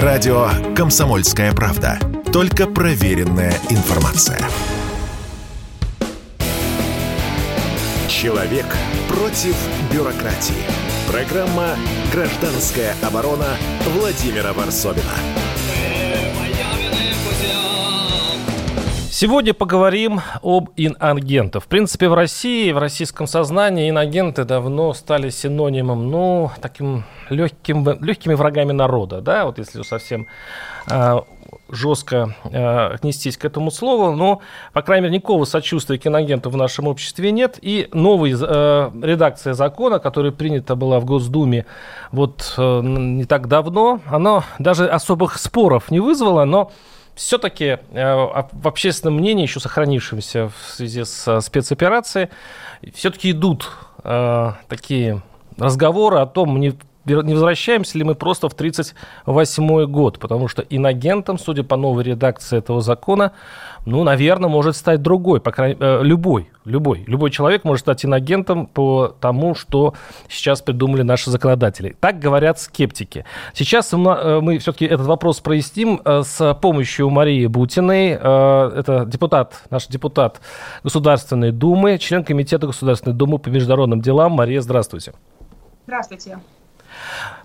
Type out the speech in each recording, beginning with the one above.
Радио «Комсомольская правда». Только проверенная информация. Человек против бюрократии. Программа «Гражданская оборона» Владимира Варсовина. Сегодня поговорим об инагентах. В принципе, в России, в российском сознании инагенты давно стали синонимом, ну, таким легким, легкими врагами народа, да, вот если совсем э, жестко э, отнестись к этому слову, но, по крайней мере, никакого сочувствия к инагенту в нашем обществе нет, и новая э, редакция закона, которая принята была в Госдуме вот э, не так давно, она даже особых споров не вызвала, но все-таки э, в общественном мнении, еще сохранившемся в связи с спецоперацией, все-таки идут э, такие разговоры о том, не не возвращаемся ли мы просто в 1938 год, потому что инагентом, судя по новой редакции этого закона, ну, наверное, может стать другой, по крайней мере, э, любой, любой. Любой человек может стать инагентом по тому, что сейчас придумали наши законодатели. Так говорят скептики. Сейчас мы, э, все-таки этот вопрос проясним э, с помощью Марии Бутиной. Это депутат, наш депутат Государственной Думы, член Комитета Государственной Думы по международным делам. Мария, здравствуйте. Здравствуйте.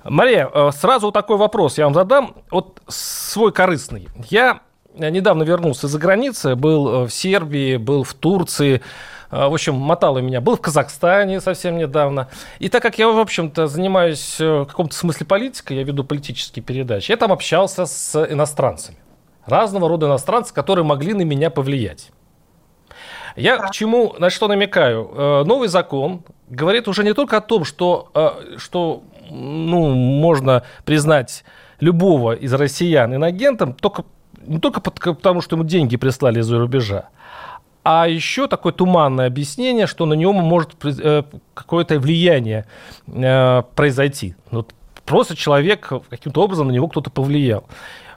Мария, э, сразу такой вопрос я вам задам. Вот свой корыстный. Я недавно вернулся из-за границы, был э, в Сербии, был в Турции, э, в общем, мотало меня. Был в Казахстане совсем недавно. И так как я, в общем-то, занимаюсь в каком-то смысле политикой, я веду политические передачи, я там общался с иностранцами. Разного рода иностранцы, которые могли на меня повлиять. Я к чему, на что намекаю? Новый закон говорит уже не только о том, что, что ну, можно признать любого из россиян инагентом только, не только потому, что ему деньги прислали из-за рубежа, а еще такое туманное объяснение, что на него может э, какое-то влияние э, произойти. Вот просто человек каким-то образом на него кто-то повлиял.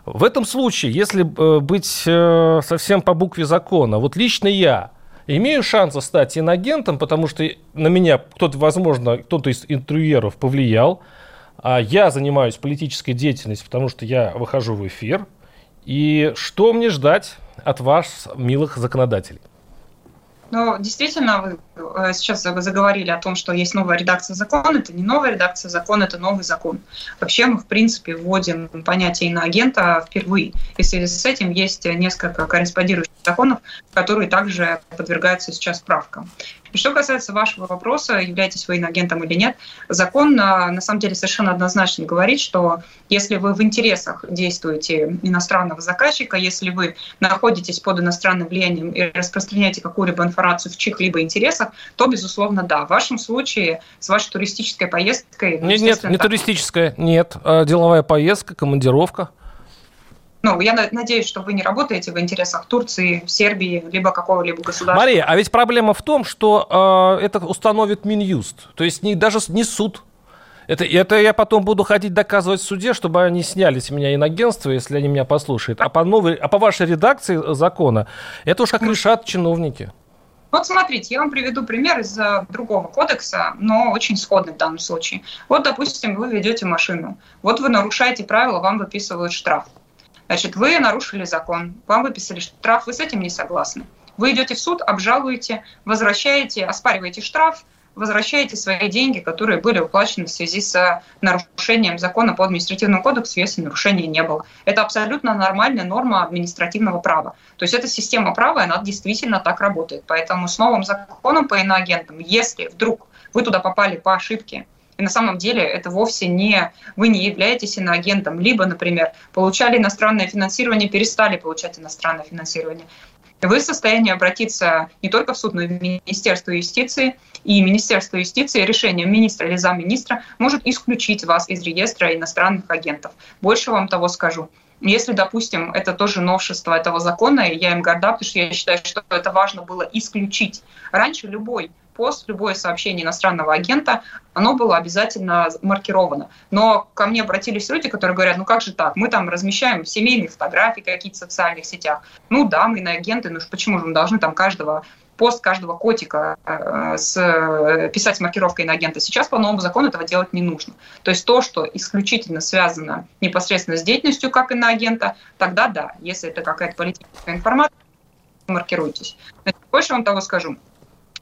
В этом случае, если э, быть совсем по букве закона, вот лично я имею шанс стать инагентом, потому что на меня кто-то, возможно, кто-то из интервьюеров повлиял, а я занимаюсь политической деятельностью, потому что я выхожу в эфир. И что мне ждать от вас, милых законодателей? Ну, действительно, вы э, сейчас заговорили о том, что есть новая редакция закона. Это не новая редакция закона, это новый закон. Вообще мы, в принципе, вводим понятие иноагента впервые. И в связи с этим есть несколько корреспондирующих законов, которые также подвергаются сейчас правкам. Что касается вашего вопроса, являетесь вы иноагентом или нет, закон а, на самом деле совершенно однозначно говорит, что если вы в интересах действуете иностранного заказчика, если вы находитесь под иностранным влиянием и распространяете какую-либо информацию в чьих-либо интересах, то, безусловно, да. В вашем случае с вашей туристической поездкой... Нет, нет, не так... туристическая, нет. А деловая поездка, командировка. Ну, я надеюсь, что вы не работаете в интересах Турции, Сербии, либо какого-либо государства. Мария, а ведь проблема в том, что э, это установит Минюст. То есть не, даже не суд. Это, это я потом буду ходить доказывать в суде, чтобы они сняли с меня иногенство, если они меня послушают. А по, новой, а по вашей редакции закона, это уж как решат чиновники. Вот смотрите, я вам приведу пример из другого кодекса, но очень сходный в данном случае. Вот, допустим, вы ведете машину. Вот вы нарушаете правила, вам выписывают штраф. Значит, вы нарушили закон, вам выписали штраф, вы с этим не согласны. Вы идете в суд, обжалуете, возвращаете, оспариваете штраф, возвращаете свои деньги, которые были уплачены в связи с нарушением закона по административному кодексу, если нарушения не было. Это абсолютно нормальная норма административного права. То есть эта система права, она действительно так работает. Поэтому с новым законом по иноагентам, если вдруг вы туда попали по ошибке, и на самом деле это вовсе не вы не являетесь иноагентом, либо, например, получали иностранное финансирование, перестали получать иностранное финансирование. Вы в состоянии обратиться не только в суд, но и в Министерство юстиции. И Министерство юстиции решением министра или замминистра может исключить вас из реестра иностранных агентов. Больше вам того скажу. Если, допустим, это тоже новшество этого закона, и я им горда, потому что я считаю, что это важно было исключить. Раньше любой пост, любое сообщение иностранного агента, оно было обязательно маркировано. Но ко мне обратились люди, которые говорят, ну как же так, мы там размещаем семейные фотографии какие-то в социальных сетях. Ну да, мы иноагенты, ну почему же мы должны там каждого пост каждого котика э, с, э, писать с маркировкой иноагента. Сейчас по новому закону этого делать не нужно. То есть то, что исключительно связано непосредственно с деятельностью как иноагента, тогда да, если это какая-то политическая информация, маркируйтесь. Больше вам того скажу.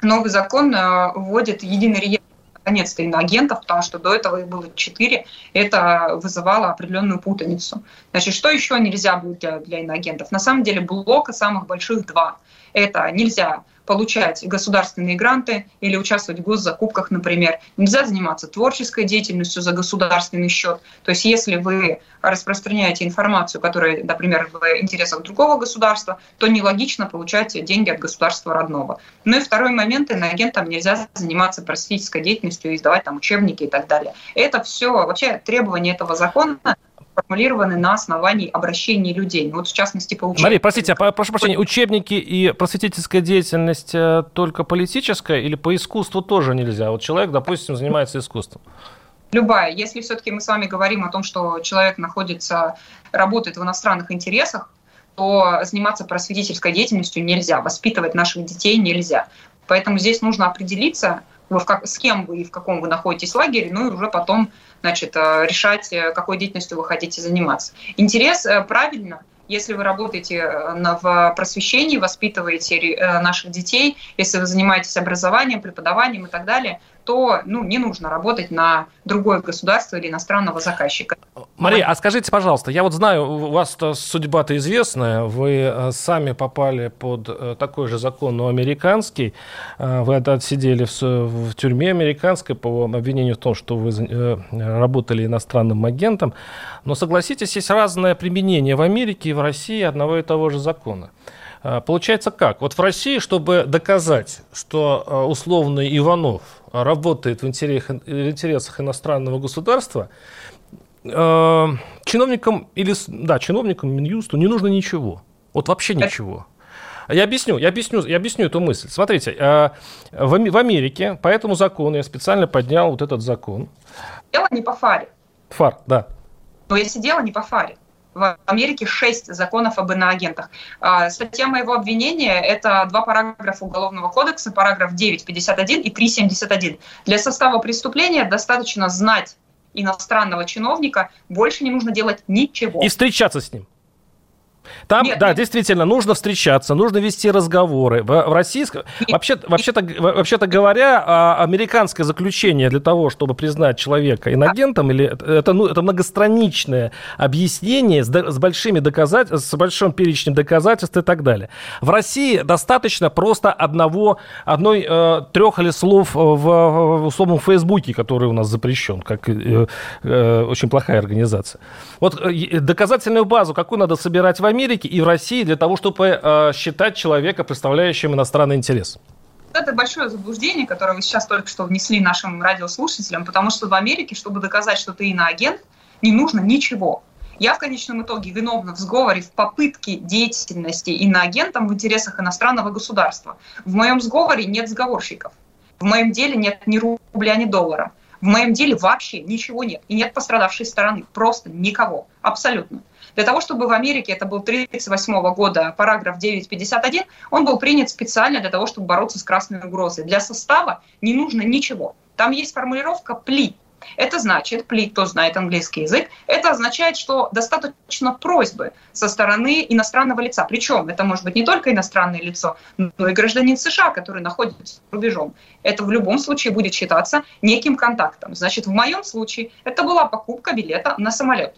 Новый закон э, вводит единый реестр наконец-то иноагентов, потому что до этого их было четыре, это вызывало определенную путаницу. Значит, что еще нельзя будет для, для иноагентов? На самом деле блока самых больших два. Это нельзя получать государственные гранты или участвовать в госзакупках, например. Нельзя заниматься творческой деятельностью за государственный счет. То есть если вы распространяете информацию, которая, например, в интересах другого государства, то нелогично получать деньги от государства родного. Ну и второй момент, иноагентам нельзя заниматься просветительской деятельностью, издавать там учебники и так далее. Это все, вообще требования этого закона сформулированы на основании обращений людей. Ну, вот в частности, по учебникам. Мария, простите, а, прошу прощения, учебники и просветительская деятельность э, только политическая или по искусству тоже нельзя? Вот человек, допустим, занимается искусством. Любая. Если все-таки мы с вами говорим о том, что человек находится, работает в иностранных интересах, то заниматься просветительской деятельностью нельзя, воспитывать наших детей нельзя. Поэтому здесь нужно определиться, с кем вы и в каком вы находитесь лагере, ну и уже потом значит, э, решать, э, какой деятельностью вы хотите заниматься. Интерес э, правильно, если вы работаете в просвещении, воспитываете наших детей, если вы занимаетесь образованием, преподаванием и так далее, то ну, не нужно работать на другое государство или иностранного заказчика. Мария, а скажите, пожалуйста, я вот знаю, у вас судьба-то известная, вы э, сами попали под э, такой же закон, но американский, э, вы отсидели в, в тюрьме американской по обвинению в том, что вы работали иностранным агентом, но согласитесь, есть разное применение в Америке и в России одного и того же закона. Получается как? Вот в России, чтобы доказать, что условный Иванов работает в интересах, в интересах иностранного государства, э, чиновникам или да, чиновникам Минюсту не нужно ничего. Вот вообще ничего. Я объясню, я объясню, я объясню эту мысль. Смотрите, э, в, в Америке по этому закону я специально поднял вот этот закон. Дело не по фаре. Фар, да. Но я сидела не по фаре в Америке шесть законов об иноагентах. А, статья моего обвинения – это два параграфа Уголовного кодекса, параграф 9.51 и 3.71. Для состава преступления достаточно знать иностранного чиновника, больше не нужно делать ничего. И встречаться с ним. Там, нет, да, нет. действительно, нужно встречаться, нужно вести разговоры. В, в российском... Вообще, вообще-то, вообще-то говоря, а, американское заключение для того, чтобы признать человека иногентом, или это, ну, это многостраничное объяснение с, с большими доказательствами, с большим перечнем доказательств и так далее. В России достаточно просто одного, одной, э, трех или слов в, в условном Фейсбуке, который у нас запрещен, как э, э, очень плохая организация. Вот э, доказательную базу какую надо собирать в Америке, Америке и в России для того, чтобы э, считать человека представляющим иностранный интерес? Это большое заблуждение, которое вы сейчас только что внесли нашим радиослушателям, потому что в Америке, чтобы доказать, что ты иноагент, не нужно ничего. Я в конечном итоге виновна в сговоре в попытке деятельности иноагентом в интересах иностранного государства. В моем сговоре нет сговорщиков. В моем деле нет ни рубля, ни доллара. В моем деле вообще ничего нет. И нет пострадавшей стороны. Просто никого. Абсолютно. Для того, чтобы в Америке, это был 1938 года параграф 951, он был принят специально для того, чтобы бороться с красной угрозой. Для состава не нужно ничего. Там есть формулировка «пли», это значит, плит, кто знает английский язык, это означает, что достаточно просьбы со стороны иностранного лица. Причем это может быть не только иностранное лицо, но и гражданин США, который находится за рубежом. Это в любом случае будет считаться неким контактом. Значит, в моем случае это была покупка билета на самолет.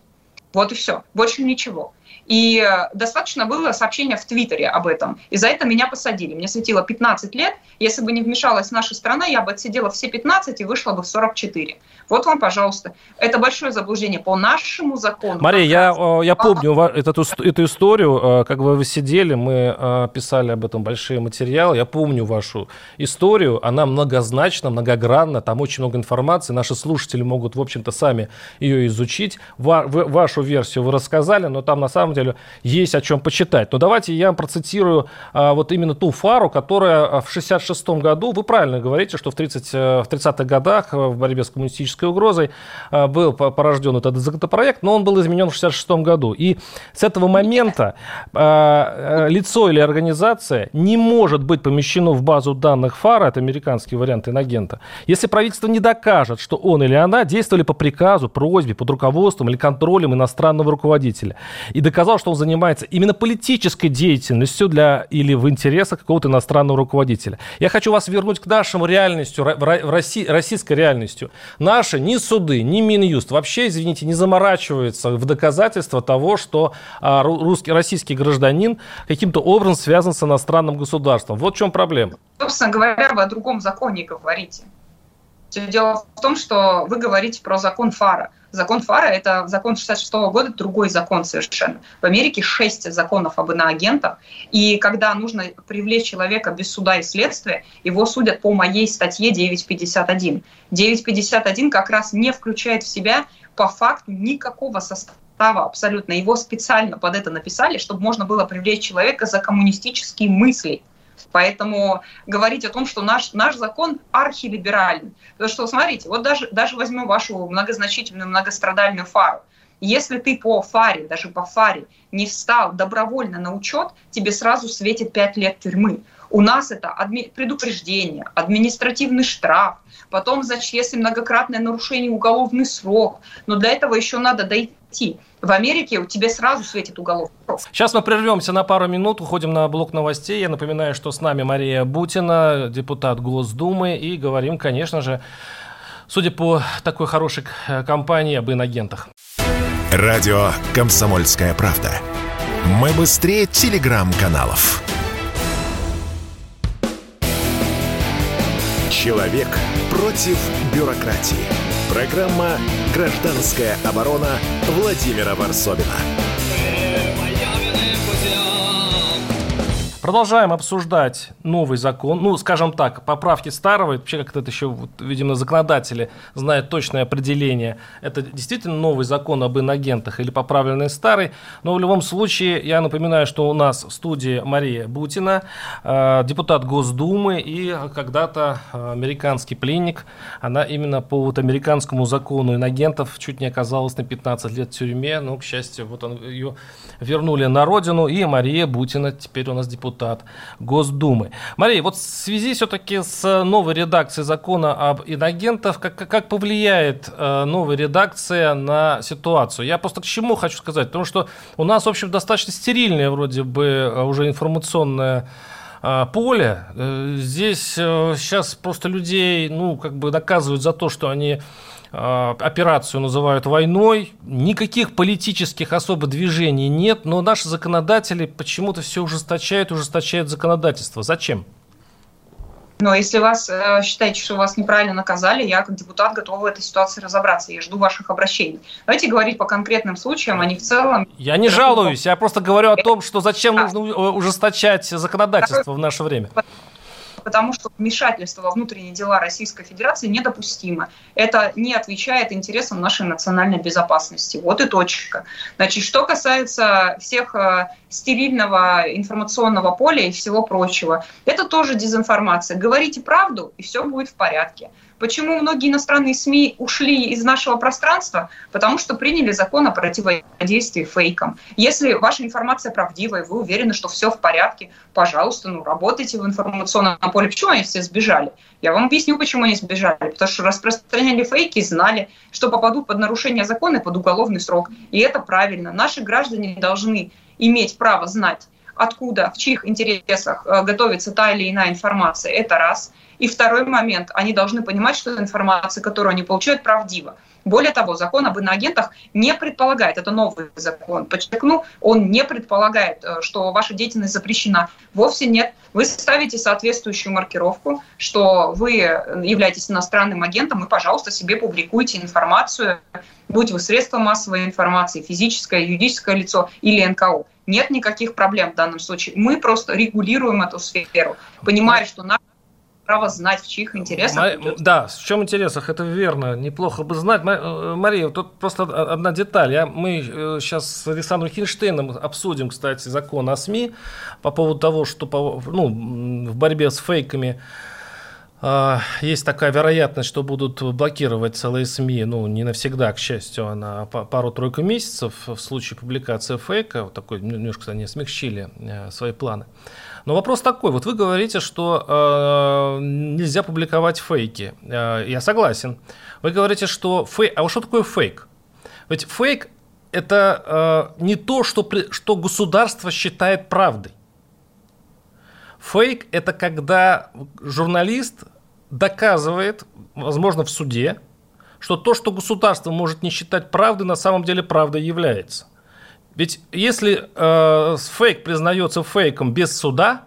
Вот и все, больше ничего. И э, достаточно было сообщения в Твиттере об этом. И за это меня посадили. Мне светило 15 лет. Если бы не вмешалась наша страна, я бы отсидела все 15 и вышла бы в 44. Вот вам, пожалуйста. Это большое заблуждение по нашему закону. Мария, я, э, я помню эту, эту историю. Э, как вы сидели, мы писали об этом большие материалы. Я помню вашу историю. Она многозначна, многогранна. Там очень много информации. Наши слушатели могут, в общем-то, сами ее изучить. Вашу версию вы рассказали, но там на самом самом деле есть о чем почитать. Но давайте я процитирую а, вот именно ту фару, которая в 1966 году, вы правильно говорите, что в, 30, в 30-х годах в борьбе с коммунистической угрозой был порожден этот законопроект, но он был изменен в 1966 году. И с этого момента лицо или организация не может быть помещено в базу данных ФАРа, это американский вариант инагента, если правительство не докажет, что он или она действовали по приказу, просьбе, под руководством или контролем иностранного руководителя, и доказал, что он занимается именно политической деятельностью для или в интересах какого-то иностранного руководителя. Я хочу вас вернуть к нашему реальностью, России, российской реальностью. Наши ни суды, ни Минюст вообще, извините, не заморачиваются в доказательство того, что а, русский, российский гражданин каким-то образом связан с иностранным государством. Вот в чем проблема. Собственно говоря, вы о другом законе говорите. Дело в том, что вы говорите про закон Фара. Закон Фара – это закон 66 -го года, другой закон совершенно. В Америке шесть законов об иноагентах, и когда нужно привлечь человека без суда и следствия, его судят по моей статье 951. 951 как раз не включает в себя по факту никакого состава абсолютно. Его специально под это написали, чтобы можно было привлечь человека за коммунистические мысли. Поэтому говорить о том, что наш, наш закон архилиберальный. Потому что, смотрите, вот даже, даже возьмем вашу многозначительную, многострадальную фару. Если ты по фаре, даже по фаре, не встал добровольно на учет, тебе сразу светит 5 лет тюрьмы. У нас это адми- предупреждение, административный штраф, потом за если многократное нарушение уголовный срок. Но для этого еще надо дойти. В Америке у тебя сразу светит уголовный срок. Сейчас мы прервемся на пару минут, уходим на блок новостей. Я напоминаю, что с нами Мария Бутина, депутат Госдумы, и говорим, конечно же, судя по такой хорошей компании, об инагентах. Радио «Комсомольская правда». Мы быстрее телеграм-каналов. Человек против бюрократии. Программа «Гражданская оборона» Владимира Варсовина. Продолжаем обсуждать новый закон. Ну, скажем так, поправки старого. Вообще, как это еще, вот, видимо, законодатели знают точное определение. Это действительно новый закон об инагентах или поправленный старый. Но в любом случае, я напоминаю, что у нас в студии Мария Бутина, э, депутат Госдумы и когда-то э, американский пленник. Она именно по вот американскому закону инагентов чуть не оказалась на 15 лет в тюрьме. Но, к счастью, вот он, ее вернули на родину. И Мария Бутина теперь у нас депутат депутат Госдумы. Мария, вот в связи все-таки с новой редакцией закона об инагентах, как, как повлияет э, новая редакция на ситуацию? Я просто к чему хочу сказать? Потому что у нас, в общем, достаточно стерильное вроде бы э, уже информационное э, поле. Здесь сейчас просто людей, ну, как бы наказывают за то, что они Э, операцию называют войной, никаких политических особо движений нет, но наши законодатели почему-то все ужесточают, ужесточают законодательство. Зачем? Но если вас э, считаете, что вас неправильно наказали, я как депутат готова в этой ситуации разобраться. Я жду ваших обращений. Давайте говорить по конкретным случаям, а не в целом. Я не жалуюсь, я просто говорю о том, что зачем нужно ужесточать законодательство в наше время потому что вмешательство во внутренние дела Российской Федерации недопустимо. Это не отвечает интересам нашей национальной безопасности. Вот и точка. Значит, что касается всех э, стерильного информационного поля и всего прочего, это тоже дезинформация. Говорите правду, и все будет в порядке. Почему многие иностранные СМИ ушли из нашего пространства? Потому что приняли закон о противодействии фейкам. Если ваша информация правдивая, вы уверены, что все в порядке, пожалуйста, ну, работайте в информационном поле. Почему они все сбежали? Я вам объясню, почему они сбежали. Потому что распространяли фейки, знали, что попадут под нарушение закона и под уголовный срок. И это правильно. Наши граждане должны иметь право знать, откуда, в чьих интересах э, готовится та или иная информация. Это раз. И второй момент, они должны понимать, что информация, которую они получают, правдива. Более того, закон об иноагентах не предполагает, это новый закон, подчеркну, он не предполагает, э, что ваша деятельность запрещена. Вовсе нет. Вы ставите соответствующую маркировку, что вы являетесь иностранным агентом, и, пожалуйста, себе публикуйте информацию, будь вы средство массовой информации, физическое, юридическое лицо или НКО. Нет никаких проблем в данном случае. Мы просто регулируем эту сферу, понимая, что наш право знать, в чьих интересах. Ма- да, в чем интересах, это верно. Неплохо бы знать. Э, Мария, тут просто одна деталь. Я, мы сейчас с Александром Хинштейном обсудим, кстати, закон о СМИ по поводу того, что ну, в борьбе с фейками а, есть такая вероятность, что будут блокировать целые СМИ, ну, не навсегда, к счастью, а на пару-тройку месяцев в случае публикации фейка. Вот такой, немножко они смягчили э, свои планы. Но вопрос такой, вот вы говорите, что э, нельзя публиковать фейки. Э, я согласен. Вы говорите, что фейк... А вот что такое фейк? Ведь фейк – это э, не то, что, что государство считает правдой. Фейк – это когда журналист доказывает, возможно, в суде, что то, что государство может не считать правдой, на самом деле правдой является. Ведь если э, фейк признается фейком без суда,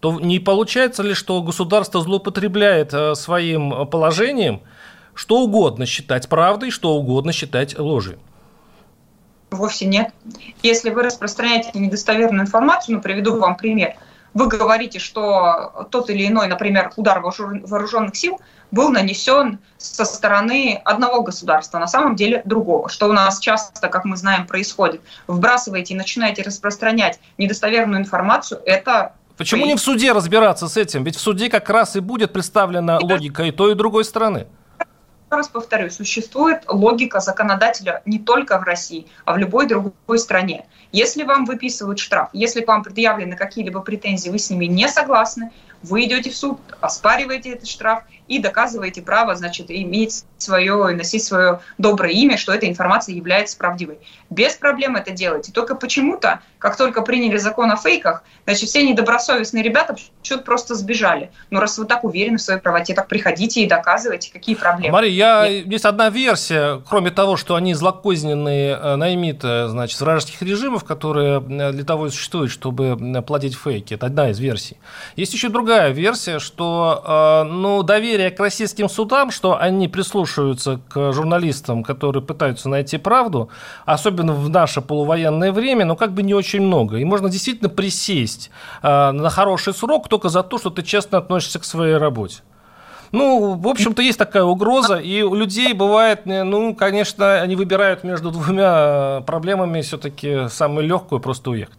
то не получается ли, что государство злоупотребляет э, своим положением, что угодно считать правдой, что угодно считать ложью? Вовсе нет. Если вы распространяете недостоверную информацию, ну, приведу вам пример – вы говорите, что тот или иной, например, удар вооруженных сил был нанесен со стороны одного государства, на самом деле другого, что у нас часто, как мы знаем, происходит. Вбрасываете и начинаете распространять недостоверную информацию, это Почему не в суде разбираться с этим? Ведь в суде как раз и будет представлена логика и той, и другой стороны раз повторю, существует логика законодателя не только в России, а в любой другой стране. Если вам выписывают штраф, если к вам предъявлены какие-либо претензии, вы с ними не согласны, вы идете в суд, оспариваете этот штраф и доказываете право, значит, иметь свое, носить свое доброе имя, что эта информация является правдивой. Без проблем это делаете. Только почему-то, как только приняли закон о фейках, значит, все недобросовестные ребята что-то просто сбежали. Но ну, раз вы так уверены в своей правоте, так приходите и доказывайте, какие проблемы. Мария, я... есть одна версия, кроме того, что они злокозненные э, наймиты, значит, вражеских режимов, которые э, для того и существуют, чтобы платить фейки. Это одна из версий. Есть еще другая версия, что э, ну, доверие к российским судам, что они прислушиваются к журналистам, которые пытаются найти правду, особенно в наше полувоенное время, но как бы не очень много. И можно действительно присесть на хороший срок только за то, что ты честно относишься к своей работе. Ну, в общем-то, есть такая угроза, и у людей бывает, э, ну, конечно, они выбирают между двумя проблемами все-таки самую легкую, просто уехать.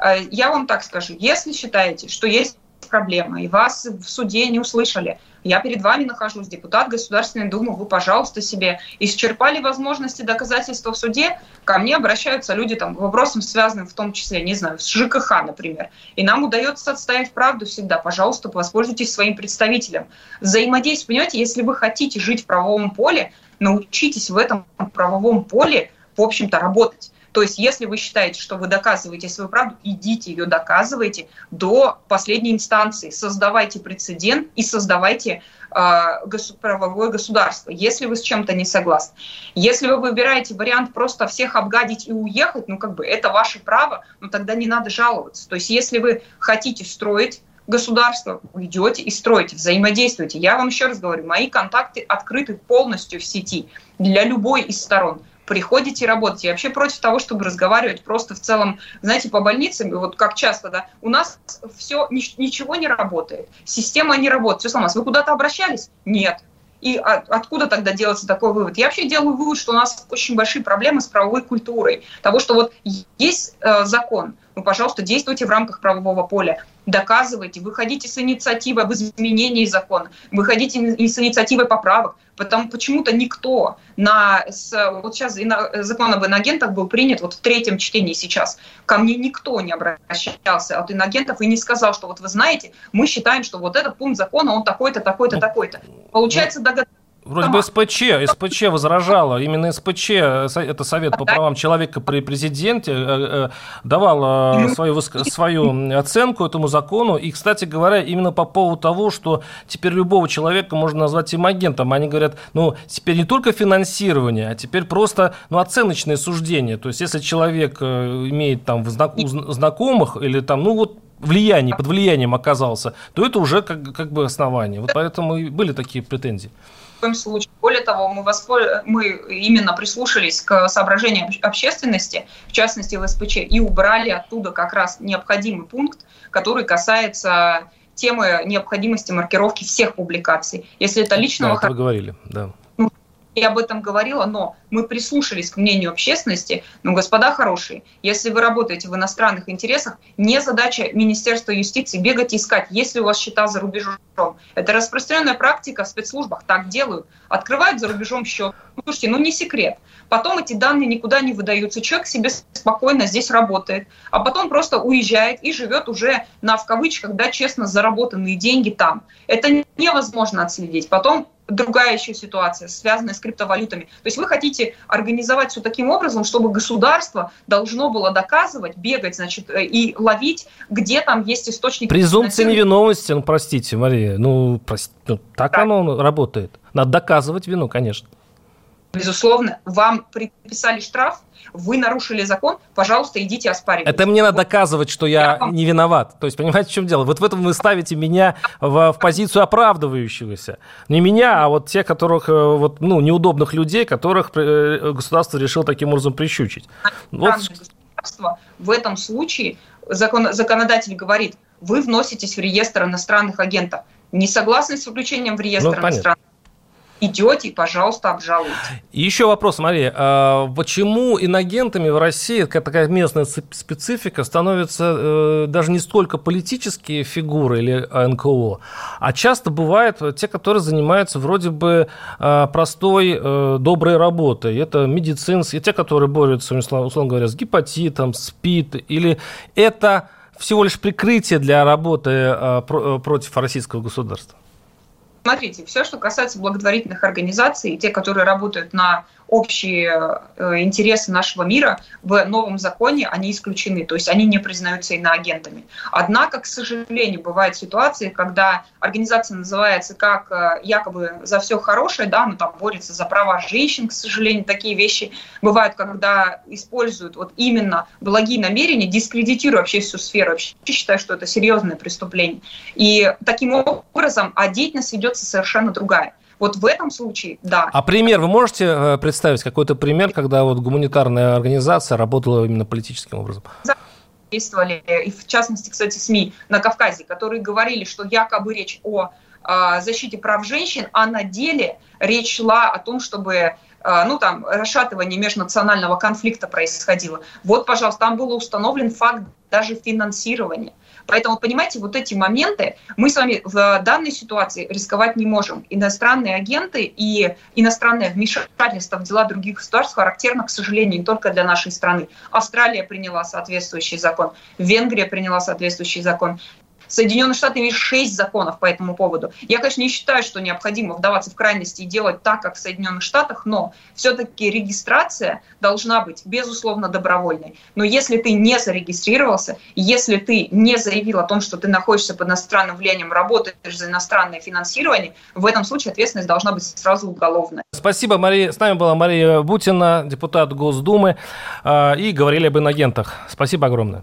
Э, я вам так скажу, если считаете, что есть проблема, и вас в суде не услышали, я перед вами нахожусь, депутат Государственной Думы, вы, пожалуйста, себе исчерпали возможности доказательства в суде, ко мне обращаются люди там, к вопросам, связанным в том числе, не знаю, с ЖКХ, например. И нам удается отстоять правду всегда. Пожалуйста, воспользуйтесь своим представителем. Взаимодействие, понимаете, если вы хотите жить в правовом поле, научитесь в этом правовом поле, в общем-то, работать. То есть, если вы считаете, что вы доказываете свою правду, идите ее доказывайте до последней инстанции, создавайте прецедент и создавайте э, правовое государство, если вы с чем-то не согласны. Если вы выбираете вариант просто всех обгадить и уехать, ну как бы это ваше право, но тогда не надо жаловаться. То есть, если вы хотите строить государство, идете и строите, взаимодействуете. Я вам еще раз говорю, мои контакты открыты полностью в сети для любой из сторон приходите работать. Я вообще против того, чтобы разговаривать просто в целом, знаете, по больницам, вот как часто, да, у нас все, ничего не работает, система не работает, все сломалось. Вы куда-то обращались? Нет. И от, откуда тогда делается такой вывод? Я вообще делаю вывод, что у нас очень большие проблемы с правовой культурой. Того, что вот есть э, закон, ну, пожалуйста, действуйте в рамках правового поля, доказывайте, выходите с инициативой об изменении закона, выходите с инициативой поправок, потому почему-то никто на... С, вот сейчас закон об иногентах был принят вот в третьем чтении сейчас. Ко мне никто не обращался от иногентов и не сказал, что вот вы знаете, мы считаем, что вот этот пункт закона, он такой-то, такой-то, такой-то. Получается, догадаться Вроде бы СПЧ, СПЧ возражала, именно СПЧ, это Совет по правам человека при президенте, э, э, давал свою, свою оценку этому закону. И, кстати говоря, именно по поводу того, что теперь любого человека можно назвать имагентом. Они говорят, ну, теперь не только финансирование, а теперь просто ну, оценочное суждение. То есть, если человек э, имеет там знакомых или там, ну, вот влияние, под влиянием оказался, то это уже как, как бы основание. Вот поэтому и были такие претензии коем случае. Более того, мы, воспол... мы именно прислушались к соображениям общественности, в частности в СПЧ, и убрали оттуда как раз необходимый пункт, который касается темы необходимости маркировки всех публикаций. Если это личного... Да, вы говорили, да я об этом говорила, но мы прислушались к мнению общественности. Ну, господа хорошие, если вы работаете в иностранных интересах, не задача Министерства юстиции бегать и искать, есть ли у вас счета за рубежом. Это распространенная практика в спецслужбах, так делают. Открывают за рубежом счет. Ну, слушайте, ну не секрет. Потом эти данные никуда не выдаются. Человек себе спокойно здесь работает, а потом просто уезжает и живет уже на, в кавычках, да, честно заработанные деньги там. Это невозможно отследить. Потом другая еще ситуация, связанная с криптовалютами. То есть вы хотите организовать все таким образом, чтобы государство должно было доказывать, бегать, значит, э, и ловить, где там есть источник. Презумпция невиновности, ну, простите, Мария, ну, прости, ну так, так оно работает. Надо доказывать вину, конечно. Безусловно, вам приписали штраф, вы нарушили закон, пожалуйста, идите оспаривайте. Это мне надо доказывать, что я, не виноват. То есть, понимаете, в чем дело? Вот в этом вы ставите меня в, в позицию оправдывающегося. Не меня, а вот те, которых, э, вот, ну, неудобных людей, которых э, государство решило таким образом прищучить. Вот. В этом случае закон, законодатель говорит, вы вноситесь в реестр иностранных агентов. Не согласны с включением в реестр ну, иностранных идете, пожалуйста, обжалуйте. И еще вопрос, Мария. А почему иногентами в России, такая местная специфика, становятся э, даже не столько политические фигуры или НКО, а часто бывают те, которые занимаются вроде бы э, простой, э, доброй работой. Это медицинские, те, которые борются, условно говоря, с гепатитом, СПИД, или это всего лишь прикрытие для работы э, против российского государства? Смотрите, все, что касается благотворительных организаций, те, которые работают на общие э, интересы нашего мира в новом законе, они исключены, то есть они не признаются иноагентами. Однако, к сожалению, бывают ситуации, когда организация называется как э, якобы за все хорошее, да, но там борется за права женщин, к сожалению, такие вещи бывают, когда используют вот именно благие намерения, дискредитируя вообще всю сферу. Вообще считаю, что это серьезное преступление. И таким образом, а деятельность ведется совершенно другая. Вот в этом случае, да. А пример вы можете э, представить какой-то пример, когда вот гуманитарная организация работала именно политическим образом? Действовали, и в частности, кстати, СМИ на Кавказе, которые говорили, что якобы речь о э, защите прав женщин, а на деле речь шла о том, чтобы э, ну, там, расшатывание межнационального конфликта происходило. Вот, пожалуйста, там был установлен факт даже финансирования. Поэтому, понимаете, вот эти моменты мы с вами в данной ситуации рисковать не можем. Иностранные агенты и иностранное вмешательство в дела других государств характерно, к сожалению, не только для нашей страны. Австралия приняла соответствующий закон, Венгрия приняла соответствующий закон. Соединенные Штаты имеют шесть законов по этому поводу. Я, конечно, не считаю, что необходимо вдаваться в крайности и делать так, как в Соединенных Штатах, но все-таки регистрация должна быть, безусловно, добровольной. Но если ты не зарегистрировался, если ты не заявил о том, что ты находишься под иностранным влиянием, работаешь за иностранное финансирование, в этом случае ответственность должна быть сразу уголовная. Спасибо, Мария. С нами была Мария Бутина, депутат Госдумы, а, и говорили об инагентах. Спасибо огромное.